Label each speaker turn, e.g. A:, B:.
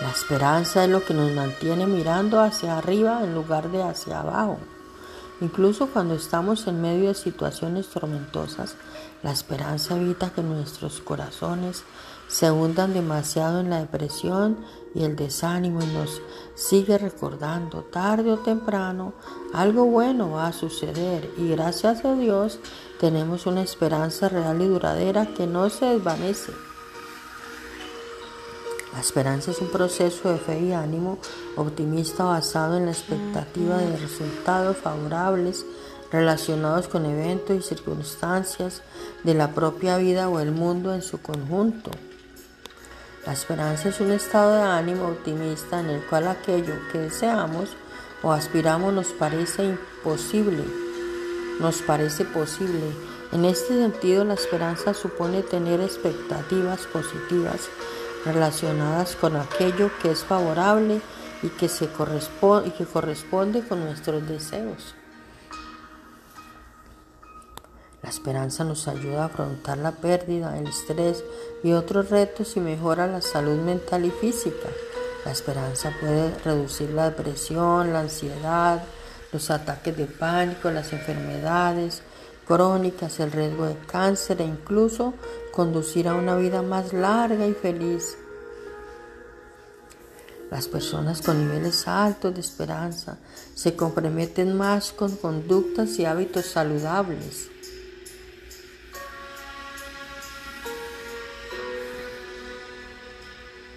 A: La esperanza es lo que nos mantiene mirando hacia arriba en lugar de hacia abajo. Incluso cuando estamos en medio de situaciones tormentosas, la esperanza evita que nuestros corazones se hundan demasiado en la depresión y el desánimo y nos sigue recordando tarde o temprano algo bueno va a suceder y gracias a Dios tenemos una esperanza real y duradera que no se desvanece. La esperanza es un proceso de fe y ánimo optimista basado en la expectativa de resultados favorables relacionados con eventos y circunstancias de la propia vida o el mundo en su conjunto. La esperanza es un estado de ánimo optimista en el cual aquello que deseamos o aspiramos nos parece imposible, nos parece posible. En este sentido, la esperanza supone tener expectativas positivas relacionadas con aquello que es favorable y que, se corresponde, corresponde con nuestros deseos. La esperanza nos ayuda a afrontar la pérdida, el estrés y otros retos y mejora la salud mental y física. La esperanza puede reducir la depresión, la ansiedad, los ataques de pánico, las enfermedades crónicas, el riesgo de cáncer e incluso conducir a una vida más larga y feliz. Las personas con niveles altos de esperanza se comprometen más con conductas y hábitos saludables.